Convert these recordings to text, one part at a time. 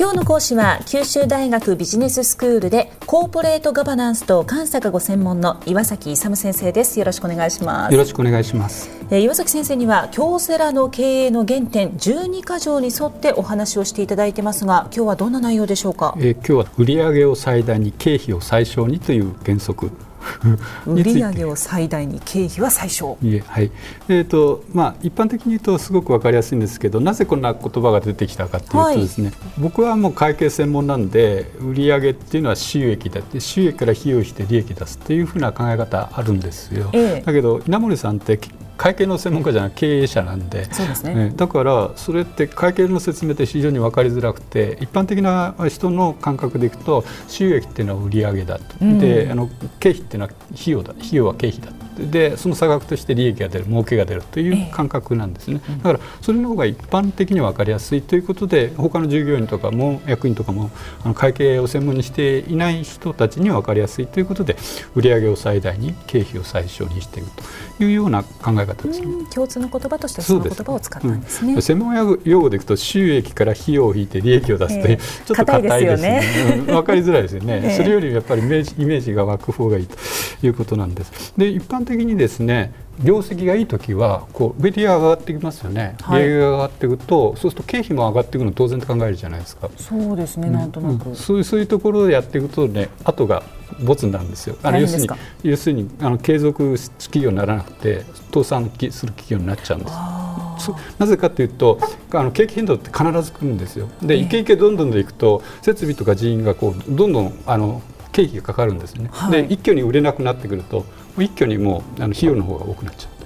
今日の講師は九州大学ビジネススクールでコーポレートガバナンスと監査がご専門の岩崎勇先生です。よろしくお願いします。よろしくお願いします。えー、岩崎先生には京セラの経営の原点12か条に沿ってお話をしていただいてますが今日はどんな内容でしょうか、えー、今日は売上を最大に経費を最小にという原則売上を最大に経費は最小。いえはい。えーとまあ、一般的に言うとすごく分かりやすいんですけどなぜこんな言葉が出てきたかというとですね、はい、僕はもう会計専門なんで売上っていうのは収益だって収益から費用して利益出すというふうな考え方あるんですよ、ええ、だけど稲森さんって会計の専門家じゃない経営者なんで。そうですね、ねだからそれって会計の説明って非常に分かりづらくて一般的な人の感覚でいくと収益っていうのは売上だと、うん、であの経費っていうのは費用だ費用は経費だでその差額として利益が出る儲けが出るという感覚なんですね、えだからそれの方が一般的に分かりやすいということで他の従業員とかも役員とかもあの会計を専門にしていない人たちに分かりやすいということで売上を最大に経費を最小にしているというような考え方です、ね、共通の言葉としてその言葉を使ったんですね、うん、専門用語でいくと収益から費用を引いて利益を出すという、えー、ちょっと硬いですね。ですね、分かりづらいですよね、えー、それよりやっぱりイメージイメージが湧く方がいいということなんです。で一般的にですね業績がいい時はこう売り上が上がってきますよね、はい、売上が上がっていくとそうすると経費も上がっていくの当然と考えるじゃないですか。そうですね、なんとなく、うん、そういうそういうところでやっていくとね後がボツになるんですよ。あの要するに要するにあの継続企業にならなくて倒産する企業になっちゃうんです。なぜかというとあの景気変動って必ず来るんですよ。でいけいけどんどんでいくと設備とか人員がこうどんどんあの経費がかかるんですね、はい、で一挙に売れなくなってくると一挙にもうあの費用の方が多くなっちゃう。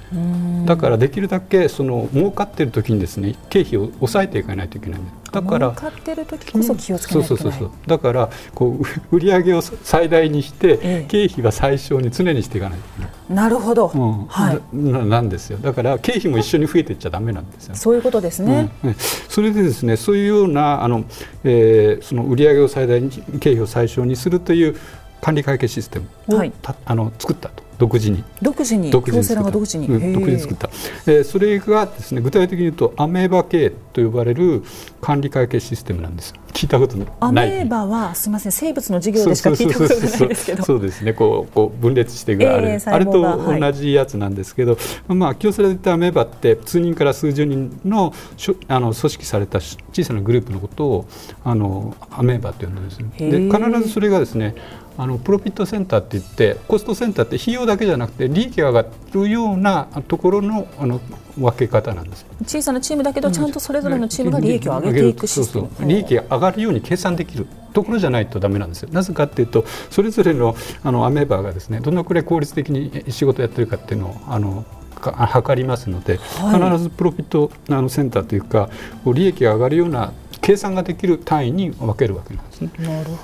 だからできるだけその儲かっている時にですね経費を抑えていかないといけないだから儲かってる時こそ気をつけないといけない、そうそうそうだからこう売上を最大にして、ええ、経費は最小に常にしていかないといけないなるほど、うん、はい。ななんですよ。だから経費も一緒に増えていっちゃだめなんですよ。そういうことですね、うん、それでですねそういうようなあの、えー、その売上を最大に経費を最小にするという管理会計システムを、はい、あの作ったと。独自に。独自に。独自に独自に、独自に作った、えー、それがですね具体的に言うとアメーバ系と呼ばれる管理会計システムなんです聞いたことない。アメーバはすみません生物の授業でしか聞いたことがないですけど。そうですねこうこう分裂してがある、えー、あれと同じやつなんですけど、はい、まあ京セラで言ったアメーバって数人から数十人のしょあの組織された小さなグループのことをあのアメーバって呼んでるんですねで必ずそれがですねあのプロフィットセンターって言ってコストセンターって費用だけじゃなくて利益が上がるようなところのあの分け方なんです小さなチームだけどちゃんとそれぞれのチームが利益を上げていくシステム、利益が上がるように計算できるところじゃないとだめなんですよ。なぜかというとそれぞれのあのアメーバーがですねどのくらい効率的に仕事やってるかっていうのをあの測りますので、はい、必ずプロフィットあのセンターというか利益が上がるような計算ができる単位に分けるわけなんですね。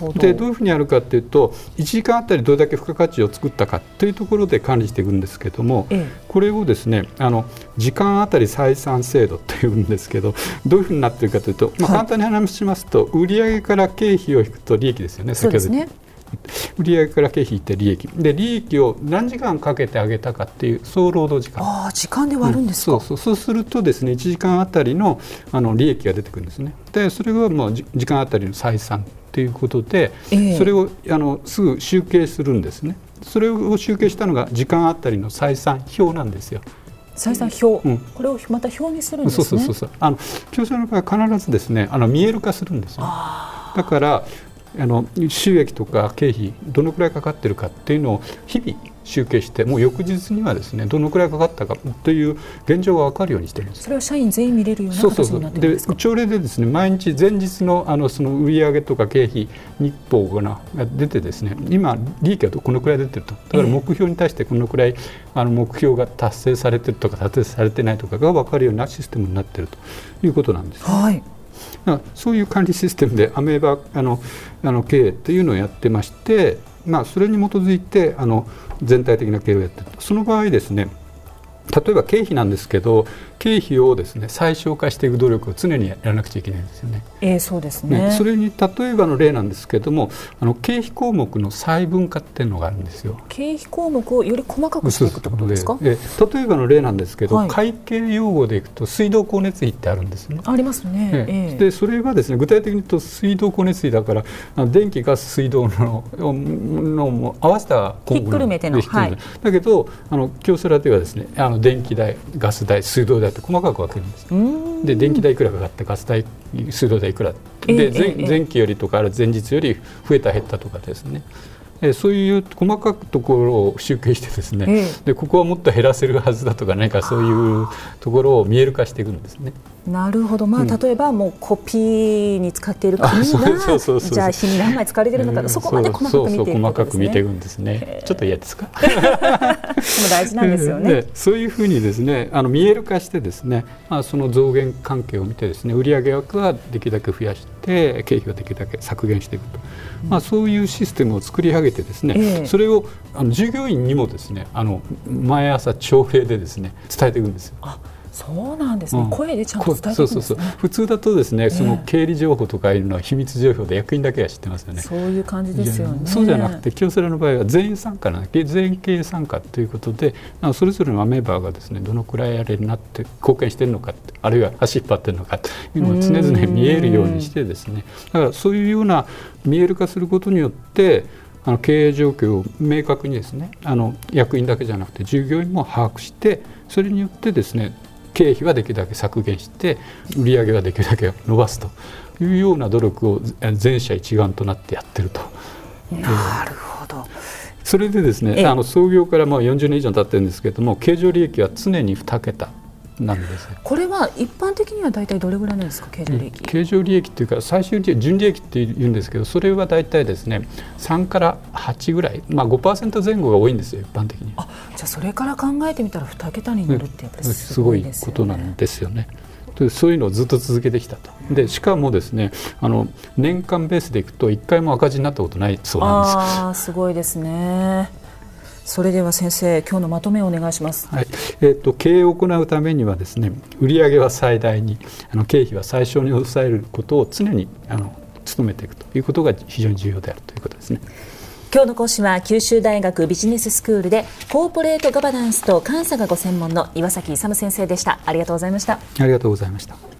どでどういうふうにやるかというと1時間あたりどれだけ付加価値を作ったかというところで管理していくんですけども、ええ、これをですねあの時間あたり採算制度というんですけどどういうふうになっているかというと、まあ、簡単に話しますと、売上から経費を引くと利益ですよね先ほど。売上から経費って利益。で利益を何時間かけてあげたかっていう総労働時間。あ時間で割るんですか、うん、そうそう。そうするとですね1時間あたりのあの利益が出てくるんですね。でそれがもう時間あたりの採算ということで、えー、それをあのすぐ集計するんですね。それを集計したのが時間あたりの採算表なんですよ。採算表、うん、これをまた表にするんですね。そうそうそうあの競争の場合は必ずですねあの見える化するんですよ。だからあの収益とか経費どのくらいかかってるかっていうのを日々集計してもう翌日にはですねどのくらいかかったかという現状が分かるようにしてるんです。それは社員全員見れるような形になってるんですか？朝礼でですね毎日前日のあのその売上とか経費日報が出てですね今利益はこのくらい出てると。だから目標に対してこのくらいあの目標が達成されてるとか達成されてないとかが分かるようなシステムになってるということなんです。はいあそういう管理システムでアメーバあのあの経営というのをやってまして、まあ、それに基づいてあの全体的な経営をやってるその場合ですね例えば経費なんですけど経費をですね最小化していく努力を常にやらなくちゃいけないんですよね。えー、そうですね、ね、それに例えばの例なんですけれどもあの経費項目の細分化っていうのがあるんですよ。経費項目をより細かくしていくってことですか？え例えばの例なんですけど、はい、会計用語でいくと水道光熱費ってあるんですね。ありますね。えー、でそれはですね具体的に言うと水道光熱費だから電気ガス水道のの合わせたひっくるめての、はい、だけどあの京セラではですねあの電気代ガス代水道代って細かく分けるんです。で電気代いくらかかってガス代水道代いくらで、前前期よりとかある前日より増えた減ったとかですね。えそういう細かくところを集計してですね、え。でここはもっと減らせるはずだとか何かそういうところを見える化していくんですね。なるほど、まあ、例えばもうコピーに使っている紙がじゃあ日に何枚使われているのか、そこまで細かく見ていく、ね、細かく見ていくんですね。ちょっと嫌ですか？大事なんですよね。そういうふうにですね、あの見える化してですね、まあその増減関係を見てですね、売上額はできるだけ増やして経費はできるだけ削減していくと、まあそういうシステムを作り上げてですね、えー、それをあの従業員にもですね、あの毎朝朝礼でですね伝えていくんですよ。そうなんですね、うん、声でちゃんと伝えて、ね、そうそうそう。普通だとですね、その経理情報とかいうのは秘密情報で役員だけは知ってますよね。そういう感じですよね。そうじゃなくて京セラの場合は全員参加な全員経営参加ということでそれぞれのメンバーがですねどのくらいあれになって貢献してるのかあるいは足引っ張ってるのかというのを常々見えるようにしてですね。だからそういうような見える化することによってあの経営状況を明確にですねあの役員だけじゃなくて従業員も把握してそれによってですね経費はできるだけ削減して売り上げはできるだけ伸ばすと。いうような努力を全社一丸となってやってると。なるほど、それでですねあの創業からまあ40年以上経ってるんですけれども経常利益は常に2桁なんですこれは一般的には大体どれぐらいなんですか？経常利益、経常利益っていうか最終利益純利益って言うんですけどそれは大体ですね3から8ぐらい、まあ、5%前後が多いんですよ一般的に。あじゃあそれから考えてみたら2桁になるってやっぱりすごいです、ね,、ことなんですよね。そういうのをずっと続けてきたと。でしかもですねあの年間ベースでいくと1回も赤字になったことないそうなんです。あすごいですねそれでは先生今日のまとめをお願いします、はい。えーと、経営を行うためにはですね売上は最大にあの経費は最小に抑えることを常にあの努めていくということが非常に重要であるということですね。今日の講師は九州大学ビジネススクールでコーポレートガバナンスと監査がご専門の岩崎勇先生でした。ありがとうございました。ありがとうございました